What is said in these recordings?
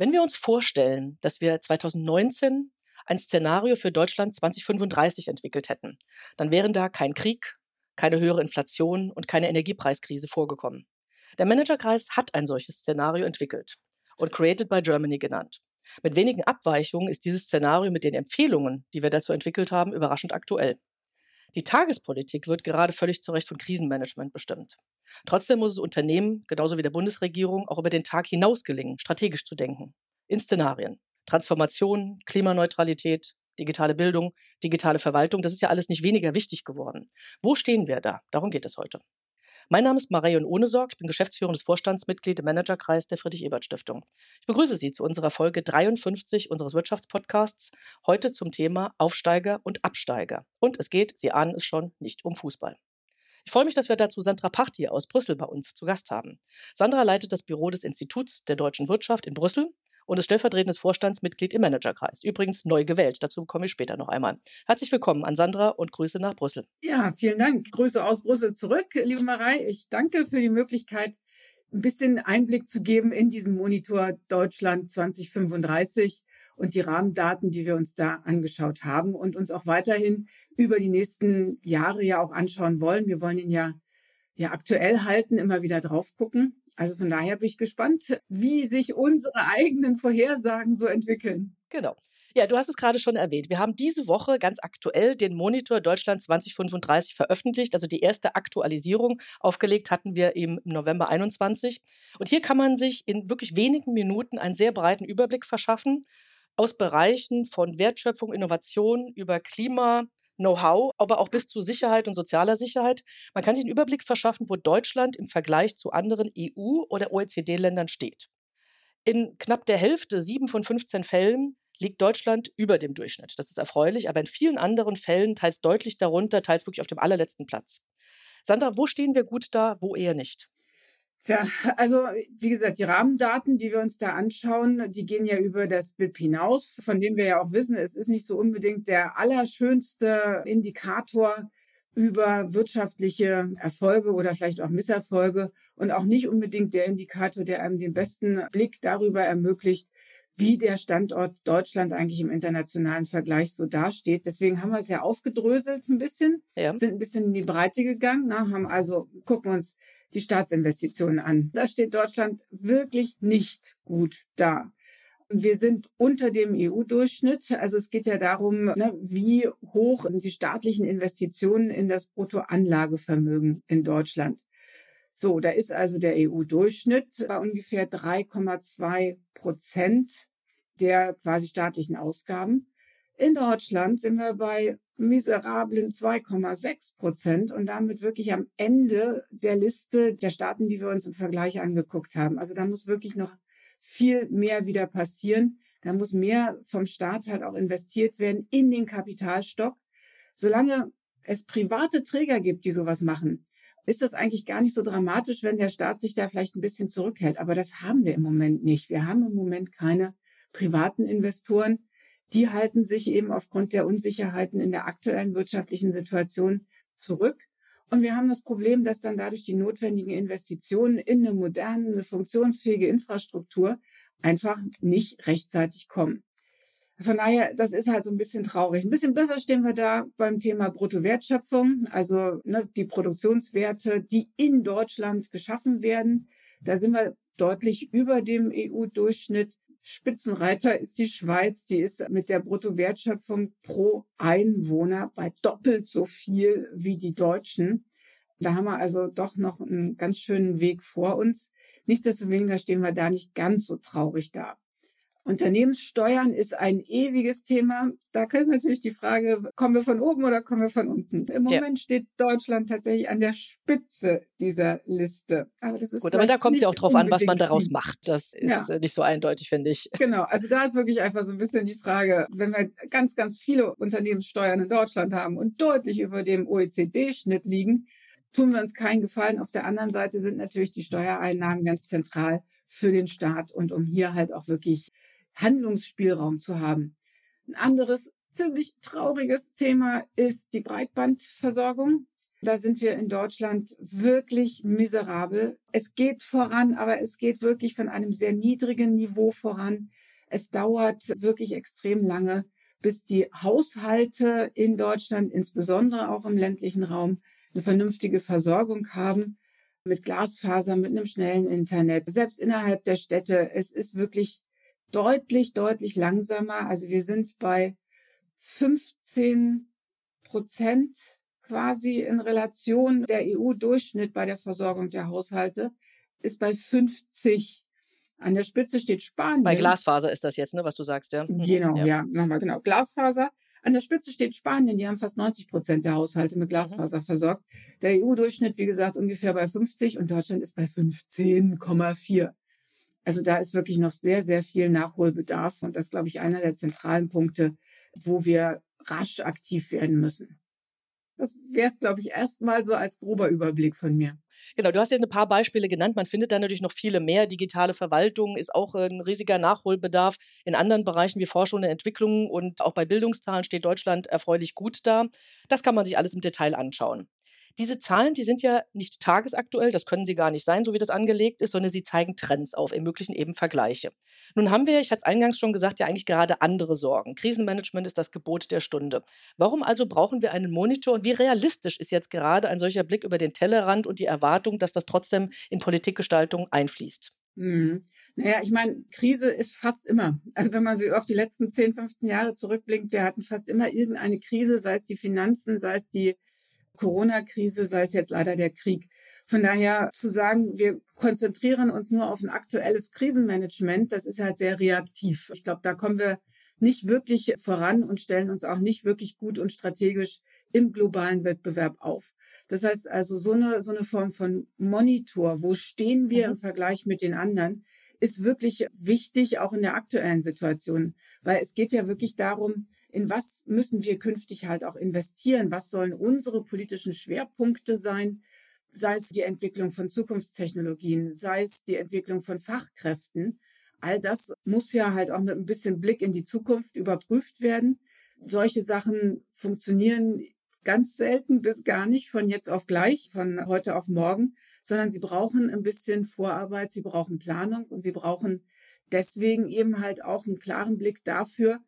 Wenn wir uns vorstellen, dass wir 2019 ein Szenario für Deutschland 2035 entwickelt hätten, dann wären da kein Krieg, keine höhere Inflation und keine Energiepreiskrise vorgekommen. Der Managerkreis hat ein solches Szenario entwickelt und Created by Germany genannt. Mit wenigen Abweichungen ist dieses Szenario mit den Empfehlungen, die wir dazu entwickelt haben, überraschend aktuell. Die Tagespolitik wird gerade völlig zu Recht von Krisenmanagement bestimmt. Trotzdem muss es Unternehmen, genauso wie der Bundesregierung, auch über den Tag hinaus gelingen, strategisch zu denken. In Szenarien. Transformation, Klimaneutralität, digitale Bildung, digitale Verwaltung, das ist ja alles nicht weniger wichtig geworden. Wo stehen wir da? Darum geht es heute. Mein Name ist Marion Ohnesorg, ich bin geschäftsführendes Vorstandsmitglied im Managerkreis der Friedrich-Ebert-Stiftung. Ich begrüße Sie zu unserer Folge 53 unseres Wirtschaftspodcasts, heute zum Thema Aufsteiger und Absteiger. Und es geht, Sie ahnen es schon, nicht um Fußball. Ich freue mich, dass wir dazu Sandra Pachti aus Brüssel bei uns zu Gast haben. Sandra leitet das Büro des Instituts der deutschen Wirtschaft in Brüssel und ist stellvertretendes Vorstandsmitglied im Managerkreis. Übrigens neu gewählt. Dazu komme ich später noch einmal. Herzlich willkommen an Sandra und Grüße nach Brüssel. Ja, vielen Dank. Grüße aus Brüssel zurück, liebe Marei. Ich danke für die Möglichkeit, ein bisschen Einblick zu geben in diesen Monitor Deutschland 2035 und die Rahmendaten, die wir uns da angeschaut haben und uns auch weiterhin über die nächsten Jahre ja auch anschauen wollen. Wir wollen ihn ja ja aktuell halten, immer wieder drauf gucken. Also von daher bin ich gespannt, wie sich unsere eigenen Vorhersagen so entwickeln. Genau. Ja, du hast es gerade schon erwähnt. Wir haben diese Woche ganz aktuell den Monitor Deutschland 2035 veröffentlicht. Also die erste Aktualisierung aufgelegt hatten wir im November 21. Und hier kann man sich in wirklich wenigen Minuten einen sehr breiten Überblick verschaffen aus Bereichen von Wertschöpfung, Innovation über Klima, Know-how, aber auch bis zu Sicherheit und sozialer Sicherheit. Man kann sich einen Überblick verschaffen, wo Deutschland im Vergleich zu anderen EU- oder OECD-Ländern steht. In knapp der Hälfte, sieben von 15 Fällen, liegt Deutschland über dem Durchschnitt. Das ist erfreulich, aber in vielen anderen Fällen teils deutlich darunter, teils wirklich auf dem allerletzten Platz. Sandra, wo stehen wir gut da, wo eher nicht? Tja, also wie gesagt, die Rahmendaten, die wir uns da anschauen, die gehen ja über das BIP hinaus, von dem wir ja auch wissen, es ist nicht so unbedingt der allerschönste Indikator über wirtschaftliche Erfolge oder vielleicht auch Misserfolge und auch nicht unbedingt der Indikator, der einem den besten Blick darüber ermöglicht, wie der Standort Deutschland eigentlich im internationalen Vergleich so dasteht. Deswegen haben wir es ja aufgedröselt ein bisschen, ja. sind ein bisschen in die Breite gegangen, na, haben also, gucken wir uns die Staatsinvestitionen an. Da steht Deutschland wirklich nicht gut da. Wir sind unter dem EU-Durchschnitt. Also es geht ja darum, ne, wie hoch sind die staatlichen Investitionen in das Bruttoanlagevermögen in Deutschland. So, da ist also der EU-Durchschnitt bei ungefähr 3,2 Prozent der quasi staatlichen Ausgaben. In Deutschland sind wir bei miserablen 2,6 Prozent und damit wirklich am Ende der Liste der Staaten, die wir uns im Vergleich angeguckt haben. Also da muss wirklich noch viel mehr wieder passieren. Da muss mehr vom Staat halt auch investiert werden in den Kapitalstock. Solange es private Träger gibt, die sowas machen, ist das eigentlich gar nicht so dramatisch, wenn der Staat sich da vielleicht ein bisschen zurückhält. Aber das haben wir im Moment nicht. Wir haben im Moment keine privaten Investoren. Die halten sich eben aufgrund der Unsicherheiten in der aktuellen wirtschaftlichen Situation zurück. Und wir haben das Problem, dass dann dadurch die notwendigen Investitionen in eine moderne, eine funktionsfähige Infrastruktur einfach nicht rechtzeitig kommen. Von daher, das ist halt so ein bisschen traurig. Ein bisschen besser stehen wir da beim Thema Bruttowertschöpfung, also ne, die Produktionswerte, die in Deutschland geschaffen werden. Da sind wir deutlich über dem EU-Durchschnitt. Spitzenreiter ist die Schweiz, die ist mit der Bruttowertschöpfung pro Einwohner bei doppelt so viel wie die Deutschen. Da haben wir also doch noch einen ganz schönen Weg vor uns. Nichtsdestoweniger stehen wir da nicht ganz so traurig da. Unternehmenssteuern ist ein ewiges Thema. Da ist natürlich die Frage, kommen wir von oben oder kommen wir von unten? Im Moment ja. steht Deutschland tatsächlich an der Spitze dieser Liste. Aber das ist Gut, aber da kommt es ja auch drauf an, was man daraus macht. Das ist ja. nicht so eindeutig, finde ich. Genau, also da ist wirklich einfach so ein bisschen die Frage, wenn wir ganz, ganz viele Unternehmenssteuern in Deutschland haben und deutlich über dem OECD-Schnitt liegen, tun wir uns keinen Gefallen. Auf der anderen Seite sind natürlich die Steuereinnahmen ganz zentral für den Staat und um hier halt auch wirklich Handlungsspielraum zu haben. Ein anderes ziemlich trauriges Thema ist die Breitbandversorgung. Da sind wir in Deutschland wirklich miserabel. Es geht voran, aber es geht wirklich von einem sehr niedrigen Niveau voran. Es dauert wirklich extrem lange, bis die Haushalte in Deutschland, insbesondere auch im ländlichen Raum, eine vernünftige Versorgung haben mit Glasfaser, mit einem schnellen Internet. Selbst innerhalb der Städte, es ist wirklich deutlich, deutlich langsamer. Also wir sind bei 15 Prozent quasi in Relation. Der EU-Durchschnitt bei der Versorgung der Haushalte ist bei 50. An der Spitze steht Spanien. Bei Glasfaser ist das jetzt, ne, was du sagst, ja. Mhm. Genau, ja, ja nochmal genau. Glasfaser. An der Spitze steht Spanien, die haben fast 90 Prozent der Haushalte mit Glasfaser mhm. versorgt. Der EU-Durchschnitt, wie gesagt, ungefähr bei 50 und Deutschland ist bei 15,4. Also da ist wirklich noch sehr, sehr viel Nachholbedarf und das ist, glaube ich, einer der zentralen Punkte, wo wir rasch aktiv werden müssen. Das wäre es, glaube ich, erstmal so als grober Überblick von mir. Genau, du hast jetzt ein paar Beispiele genannt. Man findet da natürlich noch viele mehr. Digitale Verwaltung ist auch ein riesiger Nachholbedarf. In anderen Bereichen wie Forschung und Entwicklung und auch bei Bildungszahlen steht Deutschland erfreulich gut da. Das kann man sich alles im Detail anschauen. Diese Zahlen, die sind ja nicht tagesaktuell, das können sie gar nicht sein, so wie das angelegt ist, sondern sie zeigen Trends auf, ermöglichen eben Vergleiche. Nun haben wir, ich hatte es eingangs schon gesagt, ja eigentlich gerade andere Sorgen. Krisenmanagement ist das Gebot der Stunde. Warum also brauchen wir einen Monitor und wie realistisch ist jetzt gerade ein solcher Blick über den Tellerrand und die Erwartung, dass das trotzdem in Politikgestaltung einfließt? Hm. Naja, ich meine, Krise ist fast immer. Also wenn man so auf die letzten 10, 15 Jahre zurückblickt, wir hatten fast immer irgendeine Krise, sei es die Finanzen, sei es die Corona-Krise, sei es jetzt leider der Krieg. Von daher zu sagen, wir konzentrieren uns nur auf ein aktuelles Krisenmanagement, das ist halt sehr reaktiv. Ich glaube, da kommen wir nicht wirklich voran und stellen uns auch nicht wirklich gut und strategisch im globalen Wettbewerb auf. Das heißt also, so eine, so eine Form von Monitor, wo stehen wir mhm. im Vergleich mit den anderen, ist wirklich wichtig, auch in der aktuellen Situation. Weil es geht ja wirklich darum, in was müssen wir künftig halt auch investieren? Was sollen unsere politischen Schwerpunkte sein? Sei es die Entwicklung von Zukunftstechnologien, sei es die Entwicklung von Fachkräften. All das muss ja halt auch mit ein bisschen Blick in die Zukunft überprüft werden. Solche Sachen funktionieren ganz selten bis gar nicht von jetzt auf gleich, von heute auf morgen, sondern sie brauchen ein bisschen Vorarbeit, sie brauchen Planung und sie brauchen deswegen eben halt auch einen klaren Blick dafür,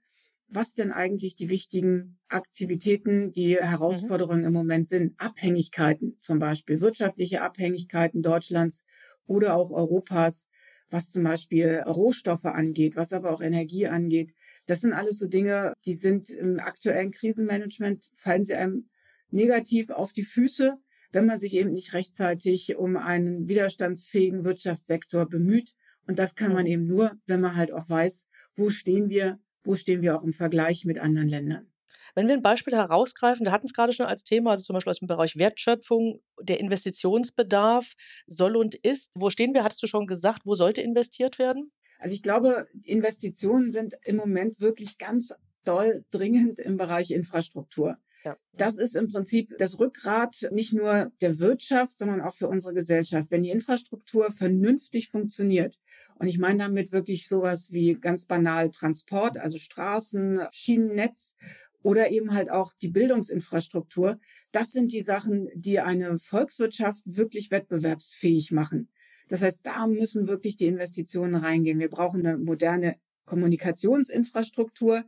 was denn eigentlich die wichtigen Aktivitäten, die mhm. Herausforderungen im Moment sind. Abhängigkeiten zum Beispiel, wirtschaftliche Abhängigkeiten Deutschlands oder auch Europas, was zum Beispiel Rohstoffe angeht, was aber auch Energie angeht. Das sind alles so Dinge, die sind im aktuellen Krisenmanagement, fallen sie einem negativ auf die Füße, wenn man sich eben nicht rechtzeitig um einen widerstandsfähigen Wirtschaftssektor bemüht. Und das kann man mhm. eben nur, wenn man halt auch weiß, wo stehen wir wo stehen wir auch im Vergleich mit anderen Ländern. Wenn wir ein Beispiel herausgreifen, wir hatten es gerade schon als Thema, also zum Beispiel aus dem Bereich Wertschöpfung, der Investitionsbedarf soll und ist. Wo stehen wir? Hattest du schon gesagt, wo sollte investiert werden? Also ich glaube, Investitionen sind im Moment wirklich ganz doll dringend im Bereich Infrastruktur. Ja. Das ist im Prinzip das Rückgrat nicht nur der Wirtschaft, sondern auch für unsere Gesellschaft. Wenn die Infrastruktur vernünftig funktioniert, und ich meine damit wirklich sowas wie ganz banal Transport, also Straßen, Schienennetz oder eben halt auch die Bildungsinfrastruktur, das sind die Sachen, die eine Volkswirtschaft wirklich wettbewerbsfähig machen. Das heißt, da müssen wirklich die Investitionen reingehen. Wir brauchen eine moderne Kommunikationsinfrastruktur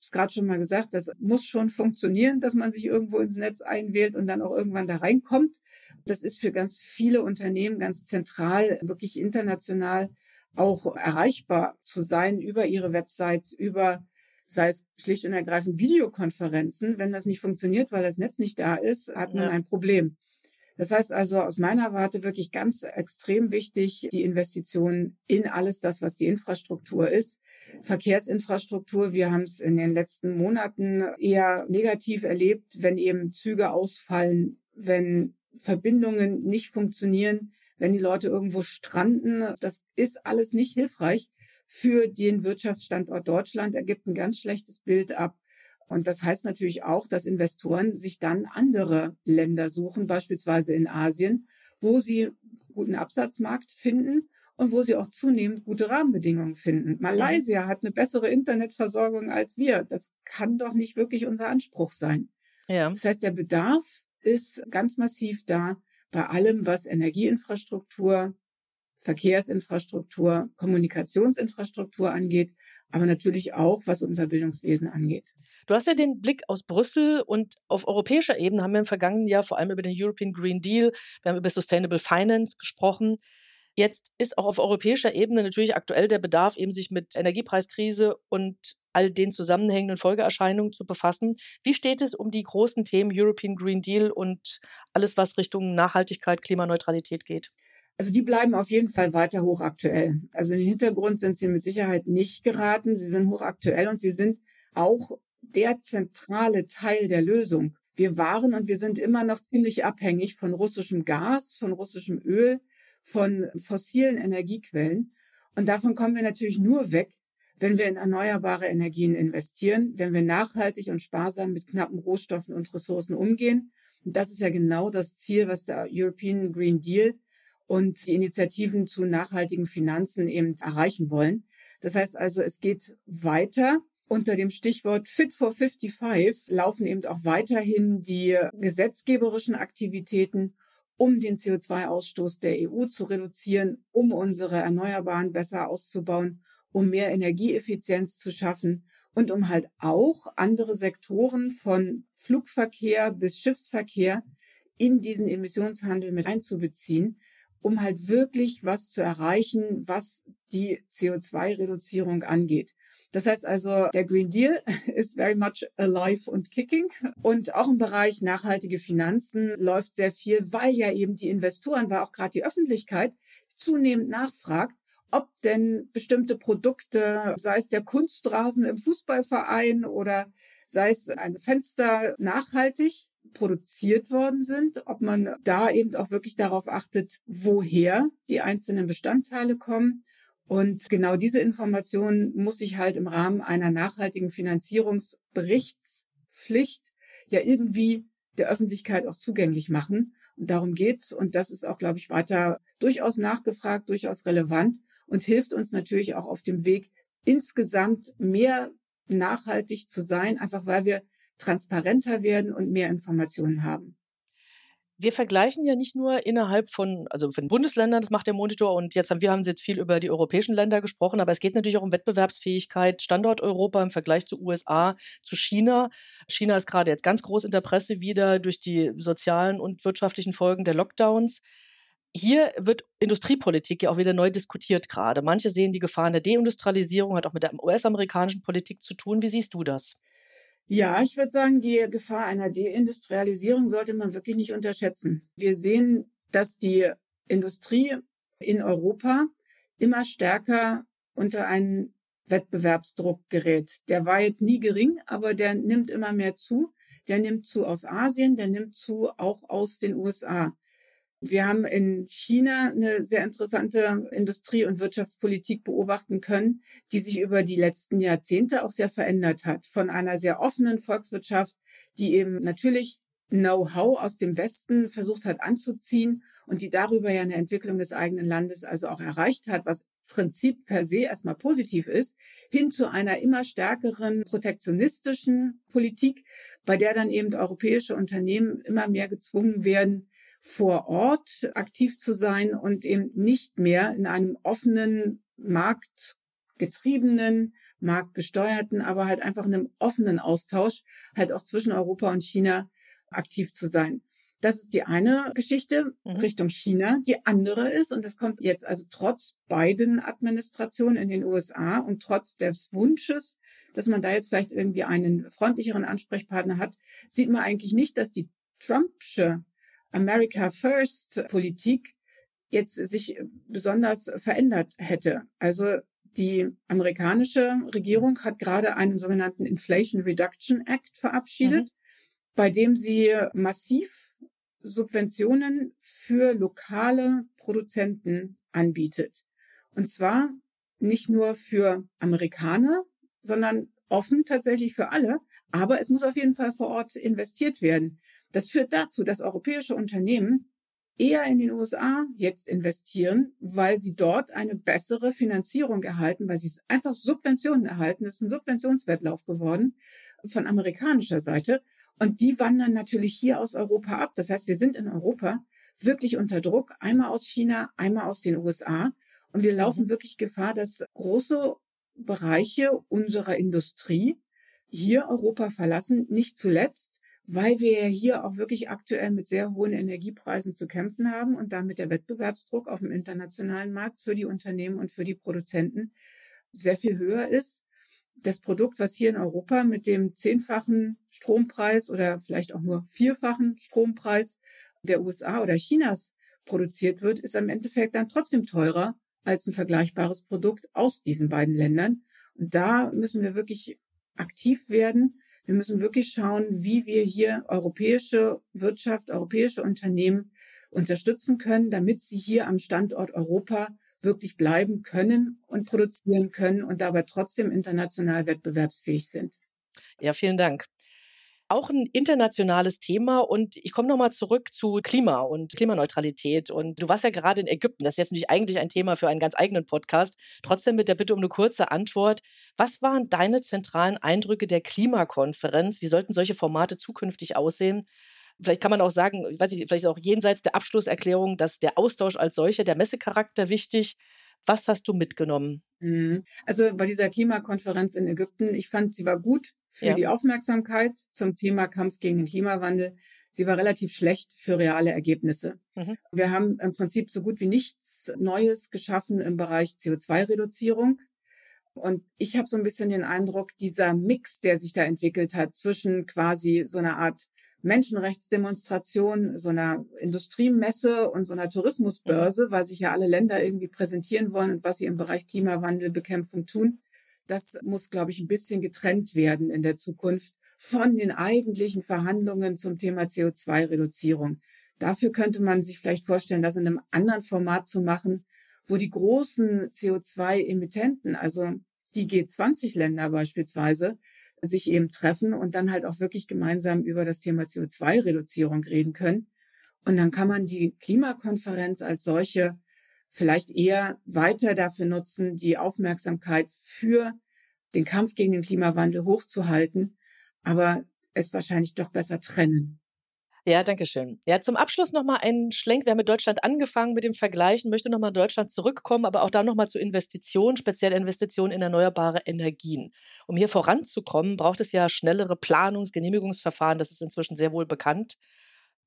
es gerade schon mal gesagt, das muss schon funktionieren, dass man sich irgendwo ins Netz einwählt und dann auch irgendwann da reinkommt. Das ist für ganz viele Unternehmen ganz zentral, wirklich international auch erreichbar zu sein über ihre Websites, über sei es schlicht und ergreifend Videokonferenzen. Wenn das nicht funktioniert, weil das Netz nicht da ist, hat man ja. ein Problem. Das heißt also aus meiner Warte wirklich ganz extrem wichtig, die Investitionen in alles das, was die Infrastruktur ist. Verkehrsinfrastruktur, wir haben es in den letzten Monaten eher negativ erlebt, wenn eben Züge ausfallen, wenn Verbindungen nicht funktionieren, wenn die Leute irgendwo stranden. Das ist alles nicht hilfreich für den Wirtschaftsstandort Deutschland, ergibt ein ganz schlechtes Bild ab. Und das heißt natürlich auch, dass Investoren sich dann andere Länder suchen, beispielsweise in Asien, wo sie guten Absatzmarkt finden und wo sie auch zunehmend gute Rahmenbedingungen finden. Malaysia hat eine bessere Internetversorgung als wir. Das kann doch nicht wirklich unser Anspruch sein. Ja. Das heißt, der Bedarf ist ganz massiv da bei allem, was Energieinfrastruktur, Verkehrsinfrastruktur, Kommunikationsinfrastruktur angeht, aber natürlich auch, was unser Bildungswesen angeht. Du hast ja den Blick aus Brüssel und auf europäischer Ebene haben wir im vergangenen Jahr vor allem über den European Green Deal, wir haben über Sustainable Finance gesprochen. Jetzt ist auch auf europäischer Ebene natürlich aktuell der Bedarf, eben sich mit Energiepreiskrise und all den zusammenhängenden Folgeerscheinungen zu befassen. Wie steht es um die großen Themen European Green Deal und alles, was Richtung Nachhaltigkeit, Klimaneutralität geht? Also die bleiben auf jeden Fall weiter hochaktuell. Also in den Hintergrund sind sie mit Sicherheit nicht geraten. Sie sind hochaktuell und sie sind auch der zentrale Teil der Lösung. Wir waren und wir sind immer noch ziemlich abhängig von russischem Gas, von russischem Öl, von fossilen Energiequellen. Und davon kommen wir natürlich nur weg, wenn wir in erneuerbare Energien investieren, wenn wir nachhaltig und sparsam mit knappen Rohstoffen und Ressourcen umgehen. Und das ist ja genau das Ziel, was der European Green Deal und die Initiativen zu nachhaltigen Finanzen eben erreichen wollen. Das heißt also, es geht weiter. Unter dem Stichwort Fit for 55 laufen eben auch weiterhin die gesetzgeberischen Aktivitäten, um den CO2-Ausstoß der EU zu reduzieren, um unsere Erneuerbaren besser auszubauen, um mehr Energieeffizienz zu schaffen und um halt auch andere Sektoren von Flugverkehr bis Schiffsverkehr in diesen Emissionshandel mit einzubeziehen, um halt wirklich was zu erreichen, was die CO2-Reduzierung angeht. Das heißt also, der Green Deal ist very much alive und kicking. Und auch im Bereich nachhaltige Finanzen läuft sehr viel, weil ja eben die Investoren, weil auch gerade die Öffentlichkeit zunehmend nachfragt, ob denn bestimmte Produkte, sei es der Kunstrasen im Fußballverein oder sei es ein Fenster nachhaltig produziert worden sind, ob man da eben auch wirklich darauf achtet, woher die einzelnen Bestandteile kommen. Und genau diese Information muss ich halt im Rahmen einer nachhaltigen Finanzierungsberichtspflicht ja irgendwie der Öffentlichkeit auch zugänglich machen. Und darum geht's. Und das ist auch, glaube ich, weiter durchaus nachgefragt, durchaus relevant und hilft uns natürlich auch auf dem Weg, insgesamt mehr nachhaltig zu sein, einfach weil wir transparenter werden und mehr Informationen haben. Wir vergleichen ja nicht nur innerhalb von, also von Bundesländern, das macht der Monitor, und jetzt haben wir haben jetzt viel über die europäischen Länder gesprochen, aber es geht natürlich auch um Wettbewerbsfähigkeit, Standort Europa im Vergleich zu USA, zu China. China ist gerade jetzt ganz groß in der Presse wieder durch die sozialen und wirtschaftlichen Folgen der Lockdowns. Hier wird Industriepolitik ja auch wieder neu diskutiert gerade. Manche sehen die Gefahren der Deindustrialisierung, hat auch mit der US-amerikanischen Politik zu tun. Wie siehst du das? Ja, ich würde sagen, die Gefahr einer Deindustrialisierung sollte man wirklich nicht unterschätzen. Wir sehen, dass die Industrie in Europa immer stärker unter einen Wettbewerbsdruck gerät. Der war jetzt nie gering, aber der nimmt immer mehr zu. Der nimmt zu aus Asien, der nimmt zu auch aus den USA. Wir haben in China eine sehr interessante Industrie- und Wirtschaftspolitik beobachten können, die sich über die letzten Jahrzehnte auch sehr verändert hat. Von einer sehr offenen Volkswirtschaft, die eben natürlich Know-how aus dem Westen versucht hat anzuziehen und die darüber ja eine Entwicklung des eigenen Landes also auch erreicht hat, was Prinzip per se erstmal positiv ist, hin zu einer immer stärkeren protektionistischen Politik, bei der dann eben europäische Unternehmen immer mehr gezwungen werden, vor Ort aktiv zu sein und eben nicht mehr in einem offenen marktgetriebenen, marktgesteuerten, aber halt einfach in einem offenen Austausch halt auch zwischen Europa und China aktiv zu sein. Das ist die eine Geschichte mhm. Richtung China. Die andere ist, und das kommt jetzt also trotz beiden Administrationen in den USA und trotz des Wunsches, dass man da jetzt vielleicht irgendwie einen freundlicheren Ansprechpartner hat, sieht man eigentlich nicht, dass die Trumpsche America First Politik jetzt sich besonders verändert hätte. Also die amerikanische Regierung hat gerade einen sogenannten Inflation Reduction Act verabschiedet, mhm. bei dem sie massiv Subventionen für lokale Produzenten anbietet. Und zwar nicht nur für Amerikaner, sondern offen tatsächlich für alle. Aber es muss auf jeden Fall vor Ort investiert werden. Das führt dazu, dass europäische Unternehmen eher in den USA jetzt investieren, weil sie dort eine bessere Finanzierung erhalten, weil sie einfach Subventionen erhalten. Das ist ein Subventionswettlauf geworden von amerikanischer Seite. Und die wandern natürlich hier aus Europa ab. Das heißt, wir sind in Europa wirklich unter Druck, einmal aus China, einmal aus den USA. Und wir laufen mhm. wirklich Gefahr, dass große Bereiche unserer Industrie hier Europa verlassen, nicht zuletzt, weil wir hier auch wirklich aktuell mit sehr hohen Energiepreisen zu kämpfen haben und damit der Wettbewerbsdruck auf dem internationalen Markt für die Unternehmen und für die Produzenten sehr viel höher ist. Das Produkt, was hier in Europa mit dem zehnfachen Strompreis oder vielleicht auch nur vierfachen Strompreis der USA oder Chinas produziert wird, ist im Endeffekt dann trotzdem teurer als ein vergleichbares Produkt aus diesen beiden Ländern. Und da müssen wir wirklich aktiv werden. Wir müssen wirklich schauen, wie wir hier europäische Wirtschaft, europäische Unternehmen unterstützen können, damit sie hier am Standort Europa wirklich bleiben können und produzieren können und dabei trotzdem international wettbewerbsfähig sind. Ja, vielen Dank auch ein internationales Thema und ich komme nochmal zurück zu Klima und Klimaneutralität. Und du warst ja gerade in Ägypten. Das ist jetzt natürlich eigentlich ein Thema für einen ganz eigenen Podcast. Trotzdem mit der Bitte um eine kurze Antwort. Was waren deine zentralen Eindrücke der Klimakonferenz? Wie sollten solche Formate zukünftig aussehen? Vielleicht kann man auch sagen, weiß ich, vielleicht ist auch jenseits der Abschlusserklärung, dass der Austausch als solcher, der Messecharakter wichtig. Was hast du mitgenommen? Mhm. Also bei dieser Klimakonferenz in Ägypten, ich fand, sie war gut für ja. die Aufmerksamkeit zum Thema Kampf gegen den Klimawandel. Sie war relativ schlecht für reale Ergebnisse. Mhm. Wir haben im Prinzip so gut wie nichts Neues geschaffen im Bereich CO2-Reduzierung. Und ich habe so ein bisschen den Eindruck, dieser Mix, der sich da entwickelt hat zwischen quasi so einer Art Menschenrechtsdemonstration, so einer Industriemesse und so einer Tourismusbörse, weil sich ja alle Länder irgendwie präsentieren wollen und was sie im Bereich Klimawandelbekämpfung tun. Das muss, glaube ich, ein bisschen getrennt werden in der Zukunft von den eigentlichen Verhandlungen zum Thema CO2-Reduzierung. Dafür könnte man sich vielleicht vorstellen, das in einem anderen Format zu machen, wo die großen CO2-Emittenten, also die G20-Länder beispielsweise, sich eben treffen und dann halt auch wirklich gemeinsam über das Thema CO2-Reduzierung reden können. Und dann kann man die Klimakonferenz als solche vielleicht eher weiter dafür nutzen, die Aufmerksamkeit für den Kampf gegen den Klimawandel hochzuhalten, aber es wahrscheinlich doch besser trennen. Ja, danke schön. Ja, zum Abschluss nochmal ein Schlenk. Wir haben mit Deutschland angefangen mit dem Vergleichen, möchte nochmal Deutschland zurückkommen, aber auch da nochmal zu Investitionen, speziell Investitionen in erneuerbare Energien. Um hier voranzukommen, braucht es ja schnellere Planungs-, Genehmigungsverfahren. Das ist inzwischen sehr wohl bekannt.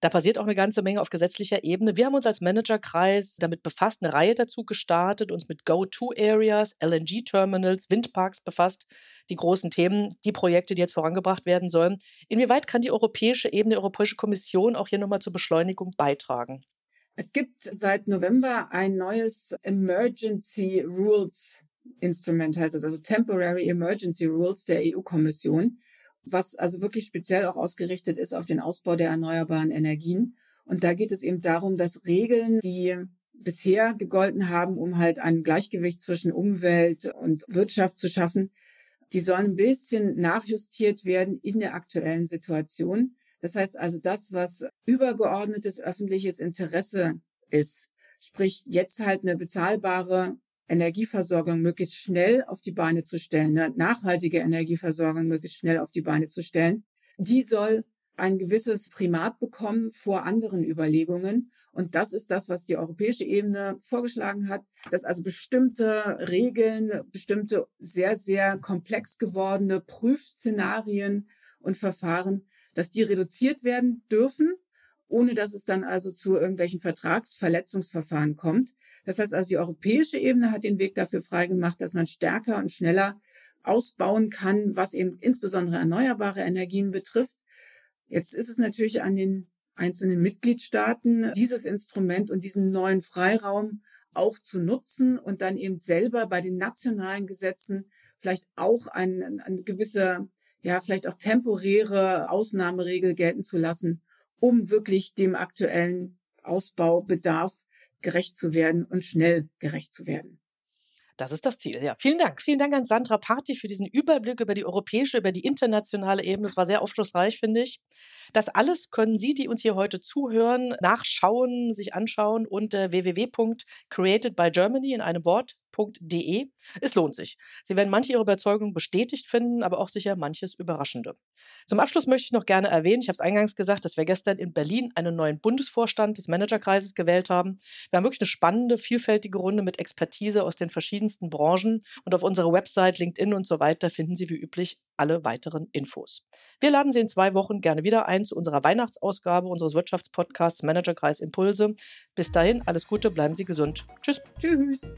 Da passiert auch eine ganze Menge auf gesetzlicher Ebene. Wir haben uns als Managerkreis damit befasst, eine Reihe dazu gestartet, uns mit Go-To-Areas, LNG-Terminals, Windparks befasst, die großen Themen, die Projekte, die jetzt vorangebracht werden sollen. Inwieweit kann die europäische Ebene, die Europäische Kommission auch hier nochmal zur Beschleunigung beitragen? Es gibt seit November ein neues Emergency Rules Instrument, heißt es, also Temporary Emergency Rules der EU-Kommission was also wirklich speziell auch ausgerichtet ist auf den Ausbau der erneuerbaren Energien. Und da geht es eben darum, dass Regeln, die bisher gegolten haben, um halt ein Gleichgewicht zwischen Umwelt und Wirtschaft zu schaffen, die sollen ein bisschen nachjustiert werden in der aktuellen Situation. Das heißt also, das, was übergeordnetes öffentliches Interesse ist, sprich jetzt halt eine bezahlbare Energieversorgung möglichst schnell auf die Beine zu stellen, eine nachhaltige Energieversorgung möglichst schnell auf die Beine zu stellen, die soll ein gewisses Primat bekommen vor anderen Überlegungen. Und das ist das, was die europäische Ebene vorgeschlagen hat, dass also bestimmte Regeln, bestimmte sehr, sehr komplex gewordene Prüfszenarien und Verfahren, dass die reduziert werden dürfen ohne dass es dann also zu irgendwelchen Vertragsverletzungsverfahren kommt. Das heißt also, die europäische Ebene hat den Weg dafür freigemacht, dass man stärker und schneller ausbauen kann, was eben insbesondere erneuerbare Energien betrifft. Jetzt ist es natürlich an den einzelnen Mitgliedstaaten, dieses Instrument und diesen neuen Freiraum auch zu nutzen und dann eben selber bei den nationalen Gesetzen vielleicht auch eine, eine gewisse, ja, vielleicht auch temporäre Ausnahmeregel gelten zu lassen, um wirklich dem aktuellen Ausbaubedarf gerecht zu werden und schnell gerecht zu werden. Das ist das Ziel, ja. Vielen Dank. Vielen Dank an Sandra Party für diesen Überblick über die europäische, über die internationale Ebene. Das war sehr aufschlussreich, finde ich. Das alles können Sie, die uns hier heute zuhören, nachschauen, sich anschauen unter www.createdbygermany in einem Wort www.ftf.de. Es lohnt sich. Sie werden manche Ihrer Überzeugungen bestätigt finden, aber auch sicher manches Überraschende. Zum Abschluss möchte ich noch gerne erwähnen, ich habe es eingangs gesagt, dass wir gestern in Berlin einen neuen Bundesvorstand des Managerkreises gewählt haben. Wir haben wirklich eine spannende, vielfältige Runde mit Expertise aus den verschiedensten Branchen und auf unserer Website, LinkedIn und so weiter finden Sie wie üblich alle weiteren Infos. Wir laden Sie in zwei Wochen gerne wieder ein zu unserer Weihnachtsausgabe unseres Wirtschaftspodcasts Managerkreis Impulse. Bis dahin, alles Gute, bleiben Sie gesund. Tschüss. Tschüss.